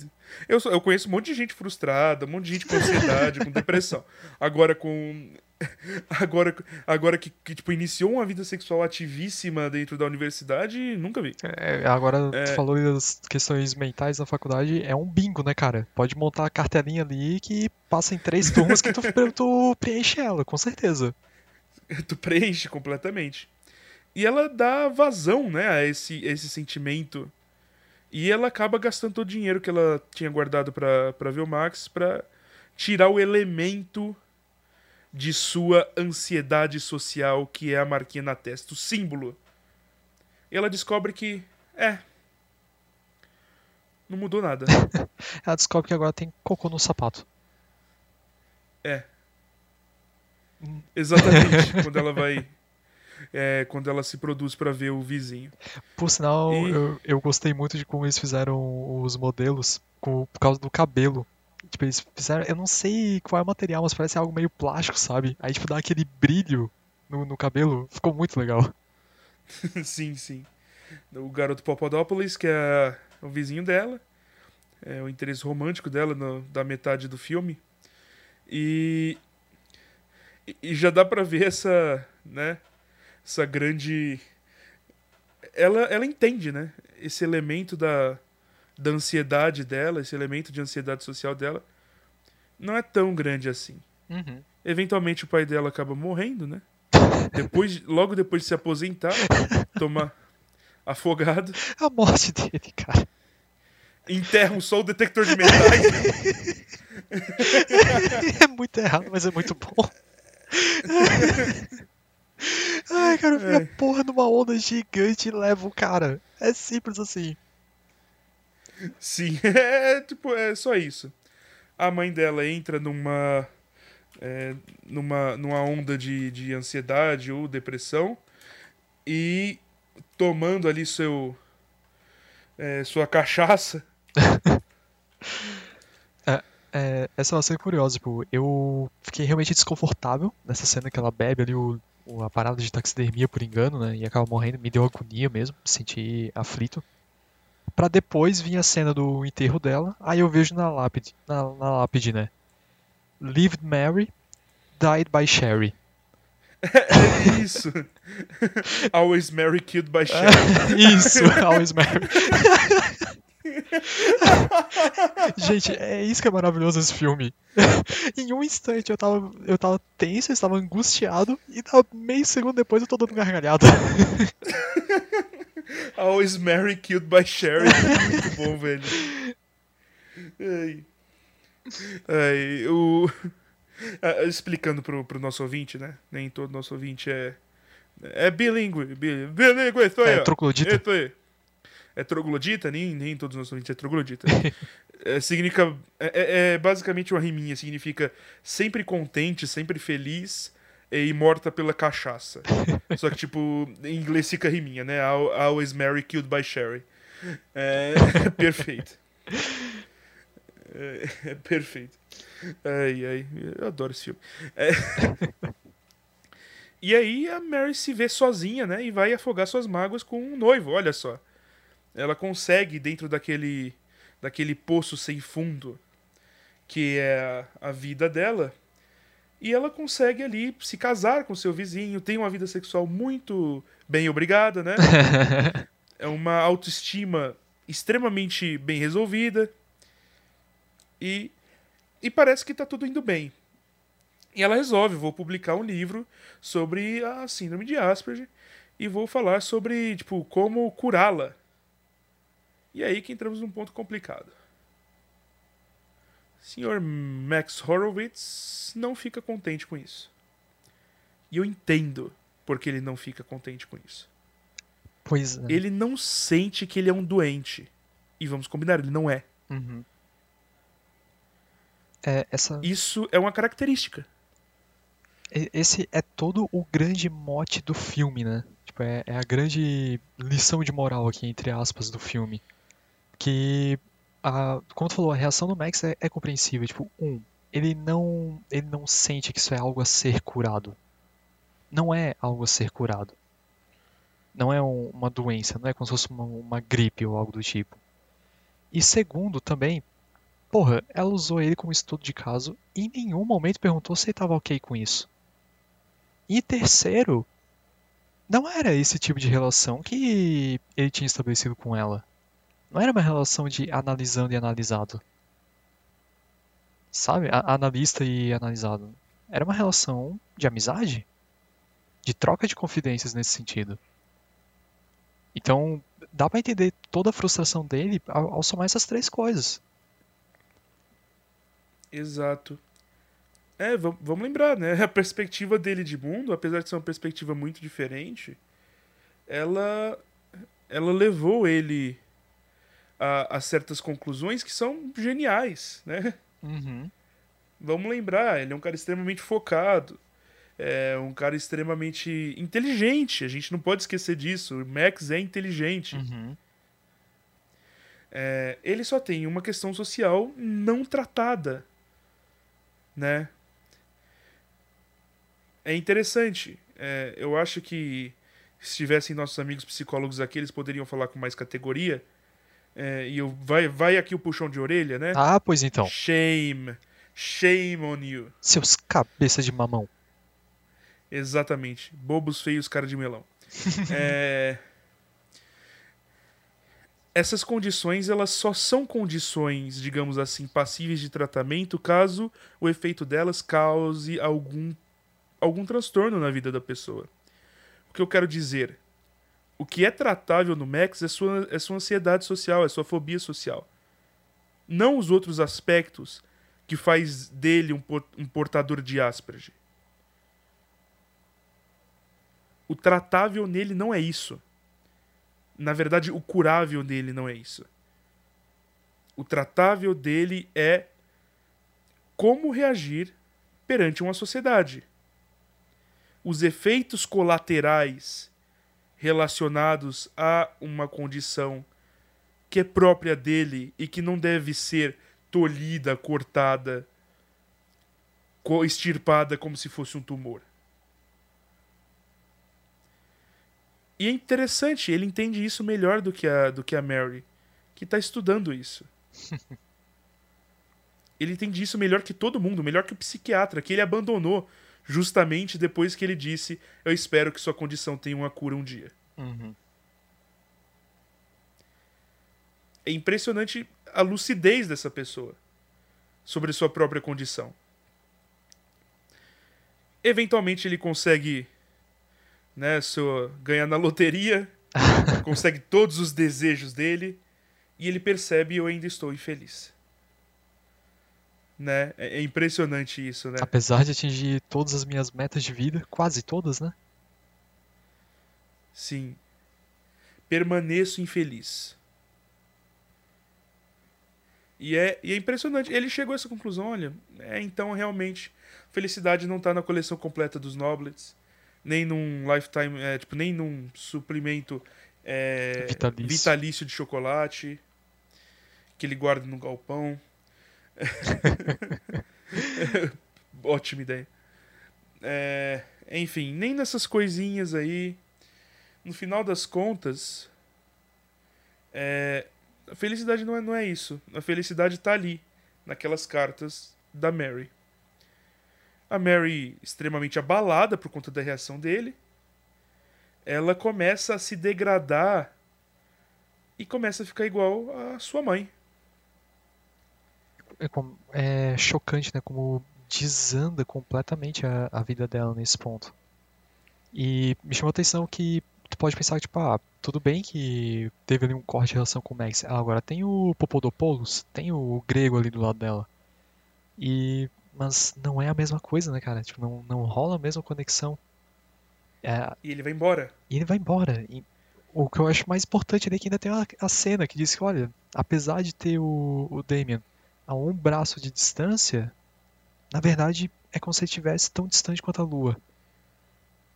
eu, eu conheço um monte de gente frustrada, um monte de gente com ansiedade, com depressão. Agora com. Agora, agora que, que, tipo, iniciou uma vida sexual ativíssima dentro da universidade, nunca vi. É, agora, é... tu falou das questões mentais na faculdade, é um bingo, né, cara? Pode montar a cartelinha ali que passa em três turmas que tu, tu preenche ela, com certeza. Tu preenche completamente. E ela dá vazão, né, a esse, esse sentimento. E ela acaba gastando todo o dinheiro que ela tinha guardado para ver o Max para tirar o elemento de sua ansiedade social, que é a marquinha na testa, o símbolo. E ela descobre que, é, não mudou nada. ela descobre que agora tem cocô no sapato. É. Exatamente, quando ela vai é, quando ela se produz para ver o vizinho. Por sinal, e... eu, eu gostei muito de como eles fizeram os modelos com, por causa do cabelo. Tipo, eles fizeram. Eu não sei qual é o material, mas parece algo meio plástico, sabe? Aí, tipo, dá aquele brilho no, no cabelo. Ficou muito legal. sim, sim. O garoto Popodópolis, que é o vizinho dela. É o interesse romântico dela no, da metade do filme. E. E já dá pra ver essa. né? Essa grande. Ela, ela entende, né? Esse elemento da, da ansiedade dela, esse elemento de ansiedade social dela, não é tão grande assim. Uhum. Eventualmente o pai dela acaba morrendo, né? Depois, logo depois de se aposentar, toma afogado. A morte dele, cara. Enterram só o detector de metais. Né? é muito errado, mas é muito bom. Ai, cara, eu é. porra numa onda gigante e levo o cara. É simples assim. Sim, é tipo, é só isso. A mãe dela entra numa. É, numa, numa onda de, de ansiedade ou depressão e tomando ali seu. É, sua cachaça. é, é, essa é uma cena curiosa, tipo, eu fiquei realmente desconfortável nessa cena que ela bebe ali o a parada de taxidermia por engano, né? E acaba morrendo, me deu agonia mesmo, me senti aflito. Pra depois vir a cena do enterro dela, aí eu vejo na lápide, na, na lápide, né? Lived Mary, died by Sherry. É isso. always Mary killed by Sherry. isso, always Mary. Gente, é isso que é maravilhoso esse filme. em um instante eu tava, eu tava tenso, eu estava angustiado, e meio segundo depois eu tô dando gargalhada. Always Mary Killed by Sherry. Muito bom, velho. Ai. Ai, o... Ah, explicando pro, pro nosso ouvinte, né? Nem todo nosso ouvinte é. É bilíngue. Bilíngue, estou aí. É, troglodita. Estou aí é troglodita, nem, nem todos os nossos ouvintes é troglodita. é, significa. É, é, é, basicamente uma riminha, significa sempre contente, sempre feliz e morta pela cachaça. Só que, tipo, em inglês fica riminha, né? Always marry killed by Sherry. É, perfeito. É, é perfeito. Ai, ai, eu adoro esse filme. É... e aí a Mary se vê sozinha, né? E vai afogar suas mágoas com um noivo, olha só. Ela consegue, dentro daquele, daquele poço sem fundo, que é a vida dela, e ela consegue ali se casar com seu vizinho, tem uma vida sexual muito bem obrigada, né? é uma autoestima extremamente bem resolvida. E, e parece que tá tudo indo bem. E ela resolve, vou publicar um livro sobre a síndrome de Asperger e vou falar sobre, tipo, como curá-la. E é aí que entramos num ponto complicado. Senhor Max Horowitz não fica contente com isso. E eu entendo porque ele não fica contente com isso. Pois é. Ele não sente que ele é um doente. E vamos combinar, ele não é. Uhum. É, essa... Isso é uma característica. Esse é todo o grande mote do filme, né? Tipo, é, é a grande lição de moral aqui, entre aspas, do filme. Que, a, como tu falou, a reação do Max é, é compreensível. Tipo, um, ele não, ele não sente que isso é algo a ser curado. Não é algo a ser curado. Não é um, uma doença, não é como se fosse uma, uma gripe ou algo do tipo. E segundo, também, porra, ela usou ele como estudo de caso e em nenhum momento perguntou se ele estava ok com isso. E terceiro, não era esse tipo de relação que ele tinha estabelecido com ela. Não era uma relação de analisando e analisado. Sabe? A analista e analisado. Era uma relação de amizade. De troca de confidências nesse sentido. Então, dá para entender toda a frustração dele ao, ao somar essas três coisas. Exato. É, vamos lembrar, né? A perspectiva dele de mundo, apesar de ser uma perspectiva muito diferente, ela, ela levou ele a, a certas conclusões que são geniais, né? Uhum. Vamos lembrar, ele é um cara extremamente focado é um cara extremamente inteligente. A gente não pode esquecer disso. O Max é inteligente. Uhum. É, ele só tem uma questão social não tratada, né? É interessante. É, eu acho que se tivessem nossos amigos psicólogos aqui, eles poderiam falar com mais categoria. É, e eu, vai, vai aqui o puxão de orelha, né? Ah, pois então. Shame. Shame on you. Seus cabeças de mamão. Exatamente. Bobos feios, cara de melão. é... Essas condições, elas só são condições, digamos assim, passíveis de tratamento caso o efeito delas cause algum, algum transtorno na vida da pessoa. O que eu quero dizer? O que é tratável no Max é sua, é sua ansiedade social, é sua fobia social. Não os outros aspectos que faz dele um, um portador de Asperger. O tratável nele não é isso. Na verdade, o curável nele não é isso. O tratável dele é como reagir perante uma sociedade. Os efeitos colaterais relacionados a uma condição que é própria dele e que não deve ser tolhida, cortada, extirpada como se fosse um tumor. E é interessante, ele entende isso melhor do que a, do que a Mary, que está estudando isso. ele entende isso melhor que todo mundo, melhor que o psiquiatra, que ele abandonou justamente depois que ele disse: Eu espero que sua condição tenha uma cura um dia. Uhum. É impressionante a lucidez dessa pessoa sobre sua própria condição. Eventualmente ele consegue né, sua, ganhar na loteria, consegue todos os desejos dele e ele percebe eu ainda estou infeliz. Né? É, é impressionante isso, né? Apesar de atingir todas as minhas metas de vida, quase todas, né? Sim. Permaneço infeliz. E é, e é impressionante. Ele chegou a essa conclusão, olha, é, então realmente felicidade não está na coleção completa dos Noblets nem num lifetime, é, tipo, nem num suplemento é, vitalício. vitalício de chocolate que ele guarda no galpão. Ótima ideia. É, enfim, nem nessas coisinhas aí. No final das contas, é, a felicidade não é, não é isso. A felicidade tá ali, naquelas cartas da Mary. A Mary, extremamente abalada por conta da reação dele, ela começa a se degradar e começa a ficar igual a sua mãe. É, como- é chocante, né? Como desanda completamente a, a vida dela nesse ponto. E me chamou a atenção que tu pode pensar, tipo, ah, tudo bem que teve ali um corte de relação com o Max. Ah, agora tem o Popodopoulos, tem o grego ali do lado dela. E... Mas não é a mesma coisa, né, cara? Tipo, não, não rola a mesma conexão. É, E ele vai embora. e ele vai embora. E o que eu acho mais importante ali é que ainda tem a, a cena que diz que, olha, apesar de ter o, o Damien a um braço de distância, na verdade é como se estivesse tão distante quanto a Lua.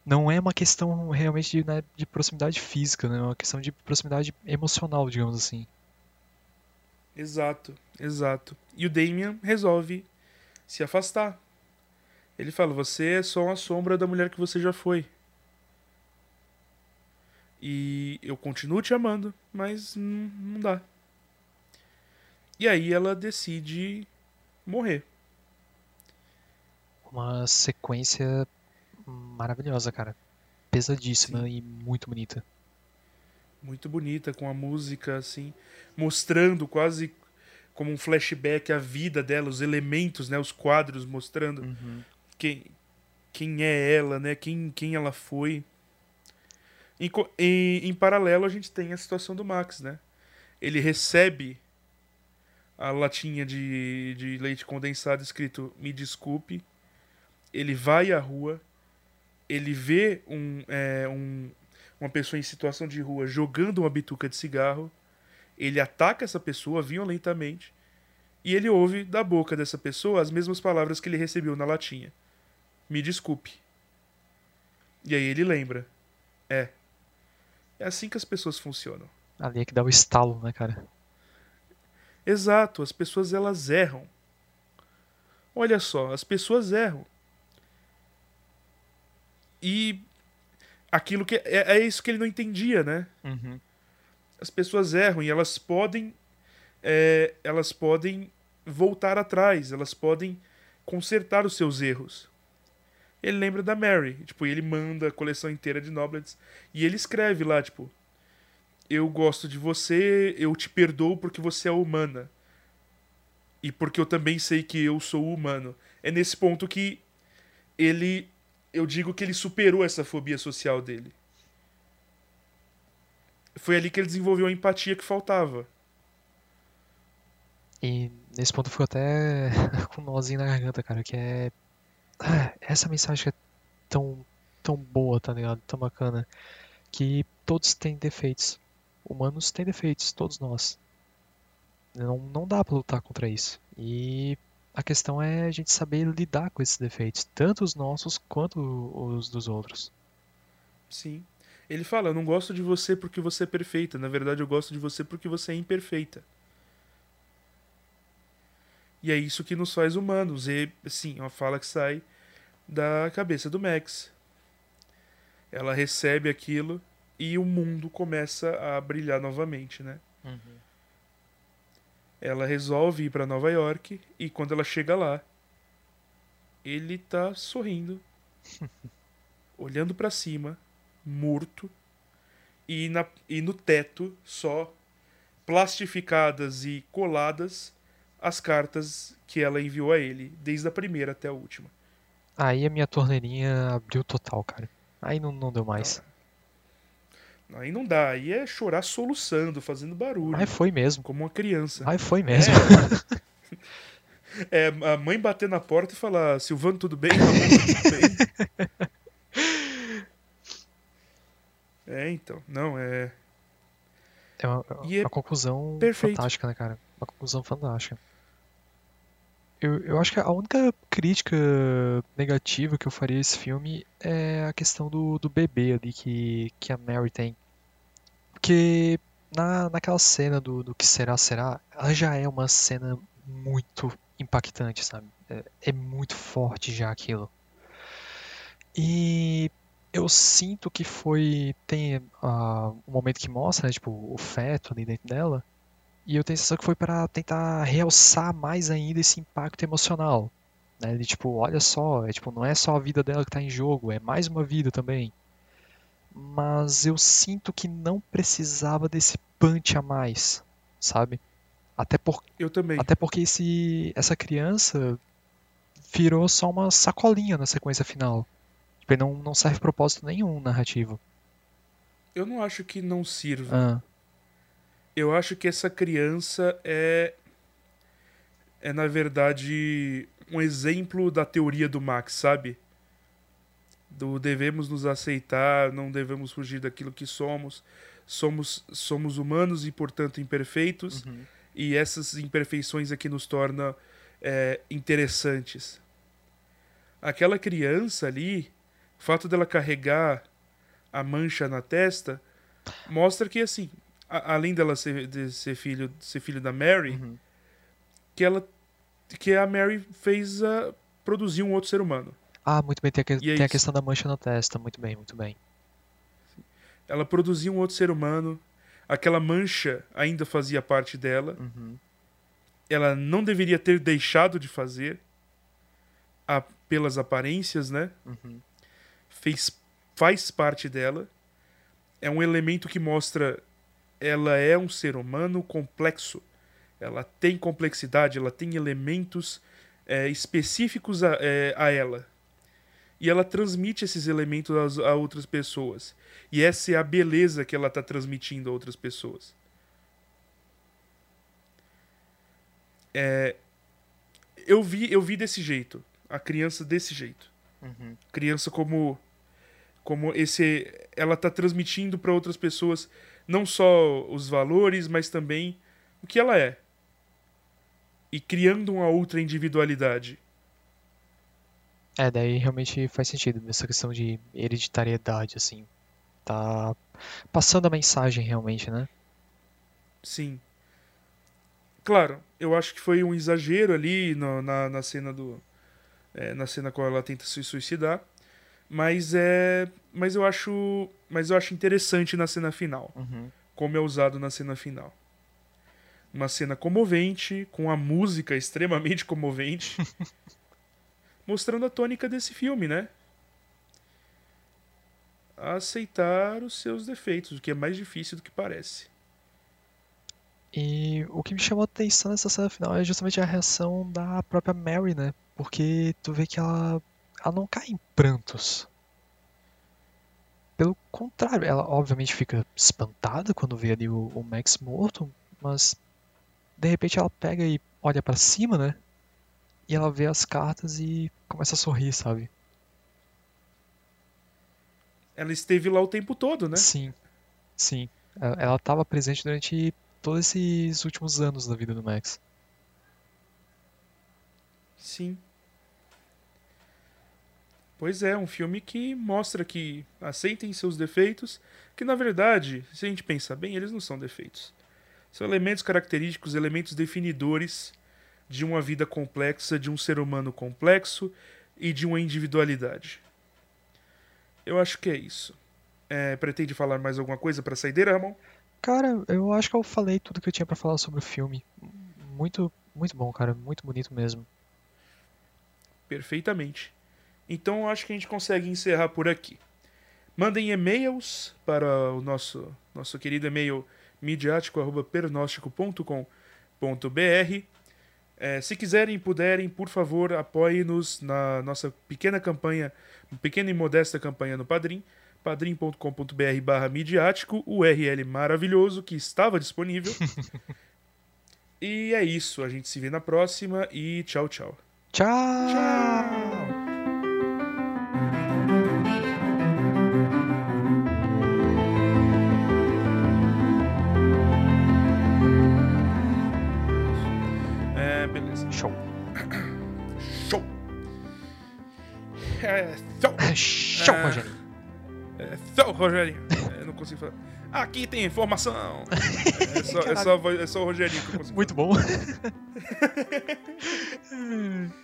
Não é uma questão realmente de, né, de proximidade física, né? É uma questão de proximidade emocional, digamos assim. Exato, exato. E o Damien resolve se afastar. Ele fala: Você é só uma sombra da mulher que você já foi. E eu continuo te amando, mas não dá. E aí ela decide morrer. Uma sequência maravilhosa, cara. Pesadíssima e muito bonita. Muito bonita, com a música assim, mostrando quase como um flashback a vida dela, os elementos, né, os quadros mostrando Uhum. quem, quem é ela, né? Quem, quem ela foi. Em, em, em paralelo, a gente tem a situação do Max, né? Ele recebe a latinha de, de leite condensado escrito Me desculpe. Ele vai à rua. Ele vê um, é, um, uma pessoa em situação de rua jogando uma bituca de cigarro. Ele ataca essa pessoa violentamente. E ele ouve da boca dessa pessoa as mesmas palavras que ele recebeu na latinha. Me desculpe. E aí ele lembra. É. É assim que as pessoas funcionam. Ali é que dá o estalo, né, cara? Exato, as pessoas elas erram. Olha só, as pessoas erram. E aquilo que é, é isso que ele não entendia, né? Uhum. As pessoas erram e elas podem é, elas podem voltar atrás, elas podem consertar os seus erros. Ele lembra da Mary, tipo, e ele manda a coleção inteira de Noblets e ele escreve lá, tipo, eu gosto de você, eu te perdoo porque você é humana. E porque eu também sei que eu sou humano. É nesse ponto que ele eu digo que ele superou essa fobia social dele. Foi ali que ele desenvolveu a empatia que faltava. E nesse ponto eu fico até com um nozinho na garganta, cara, que é. Ah, essa mensagem é tão, tão boa, tá ligado? Tão bacana. Que todos têm defeitos. Humanos têm defeitos, todos nós. Não, não dá pra lutar contra isso. E a questão é a gente saber lidar com esses defeitos, tanto os nossos quanto os dos outros. Sim. Ele fala: Eu não gosto de você porque você é perfeita. Na verdade, eu gosto de você porque você é imperfeita. E é isso que nos faz humanos. E, sim, é uma fala que sai da cabeça do Max. Ela recebe aquilo e o mundo começa a brilhar novamente, né? Ela resolve ir para Nova York e quando ela chega lá, ele tá sorrindo, olhando para cima, morto, e, na, e no teto só plastificadas e coladas as cartas que ela enviou a ele, desde a primeira até a última. Aí a minha torneirinha abriu total, cara. Aí não, não deu mais. Aí não dá, aí é chorar soluçando, fazendo barulho, Aí foi mesmo. como uma criança. Aí foi mesmo. É, a mãe bater na porta e falar: Silvano, tudo bem? Ramon, tudo bem? é, então. Não, é. É uma, é uma conclusão perfeito. fantástica, né, cara? Uma conclusão fantástica. Eu, eu acho que a única crítica negativa que eu faria a esse filme é a questão do, do bebê ali que, que a Mary tem. Porque na, naquela cena do, do que será, será, ela já é uma cena muito impactante, sabe? É, é muito forte já aquilo. E eu sinto que foi. Tem uh, um momento que mostra, né, tipo, o feto ali dentro dela. E eu tenho a sensação que foi para tentar realçar mais ainda esse impacto emocional. Né? De tipo, olha só, é, tipo, não é só a vida dela que tá em jogo, é mais uma vida também. Mas eu sinto que não precisava desse punch a mais, sabe? Até, por... eu também. Até porque esse... essa criança virou só uma sacolinha na sequência final. Tipo, não, não serve propósito nenhum narrativo. Eu não acho que não sirva. Ah. Eu acho que essa criança é. É, na verdade, um exemplo da teoria do Max, sabe? Do devemos nos aceitar, não devemos fugir daquilo que somos. Somos, somos humanos e, portanto, imperfeitos. Uhum. E essas imperfeições aqui nos tornam é, interessantes. Aquela criança ali, o fato dela carregar a mancha na testa, mostra que, assim, a, além dela ser, de ser, filho, ser filho da Mary, Uhum. que ela que a Mary fez a produzir um outro ser humano. Ah, muito bem, tem, a, é tem a questão da mancha na testa. Muito bem, muito bem. Ela produziu um outro ser humano. Aquela mancha ainda fazia parte dela. Uhum. Ela não deveria ter deixado de fazer a- pelas aparências, né? Uhum. Fez, faz parte dela. É um elemento que mostra ela é um ser humano complexo. Ela tem complexidade, ela tem elementos é, específicos a, é, a ela. E ela transmite esses elementos às- a outras pessoas. E essa é a beleza que ela está transmitindo a outras pessoas. É, eu vi eu vi desse jeito a criança desse jeito Uhum. criança como como esse ela tá transmitindo para outras pessoas não só os valores mas também o que ela é e criando uma outra individualidade É, daí realmente faz sentido nessa questão de hereditariedade, assim. Tá passando a mensagem realmente, né? sim claro eu acho que foi um exagero ali no- na, na cena do é, na cena qual ela tenta se suicidar mas é mas eu acho mas eu acho interessante na cena final Uhum. como é usado na cena final. Uma cena comovente, com a música extremamente comovente, mostrando a tônica desse filme, né? Aceitar os seus defeitos, o que é mais difícil do que parece. E o que me chamou a atenção nessa cena final é justamente a reação da própria Mary, né? Porque tu vê que ela, ela não cai em prantos. Pelo contrário, ela obviamente fica espantada quando vê ali o, o Max morto, mas de repente ela pega e olha pra cima, né? E ela vê as cartas e começa a sorrir, sabe? Ela esteve lá o tempo todo, né? Sim, sim. Ela- Ela estava presente durante todos esses últimos anos da vida do Max. Sim. Pois é, um filme que mostra que aceitem seus defeitos, que na verdade, se a gente pensar bem, eles não são defeitos. São elementos característicos, elementos definidores de uma vida complexa, de um ser humano complexo e de uma individualidade. Eu acho que é isso. É, pretende falar mais alguma coisa para saideira, Ramon? Cara, eu acho que eu falei tudo que eu tinha pra falar sobre o filme. Muito, muito bom, cara. Muito bonito mesmo. Perfeitamente. Então eu acho que a gente consegue encerrar por aqui. Mandem e-mails para o nosso, nosso querido e-mail midiático.pernóstico.com.br. É, se quiserem e puderem, por favor, apoiem-nos na nossa pequena campanha, pequena e modesta campanha no Padrim, padrim.com.br barra midiático, URL maravilhoso que estava disponível. e é isso, a gente se vê na próxima e tchau, tchau. Tchau! Tchau! Rogerinho! É, não consigo falar. Aqui tem informação! É só, é só, é só o Rogerinho que eu consigo Muito bom.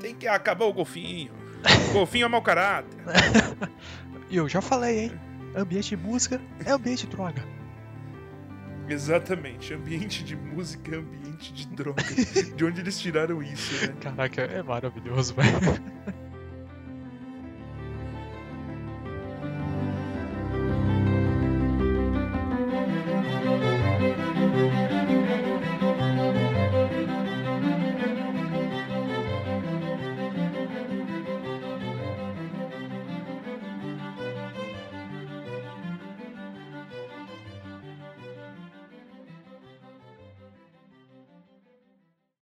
Tem que acabar o golfinho. O golfinho é mau caráter. E eu já falei, hein? Ambiente de música é ambiente de droga. Exatamente. Ambiente de música é ambiente de droga. de onde eles tiraram isso, né? Caraca, é maravilhoso, velho.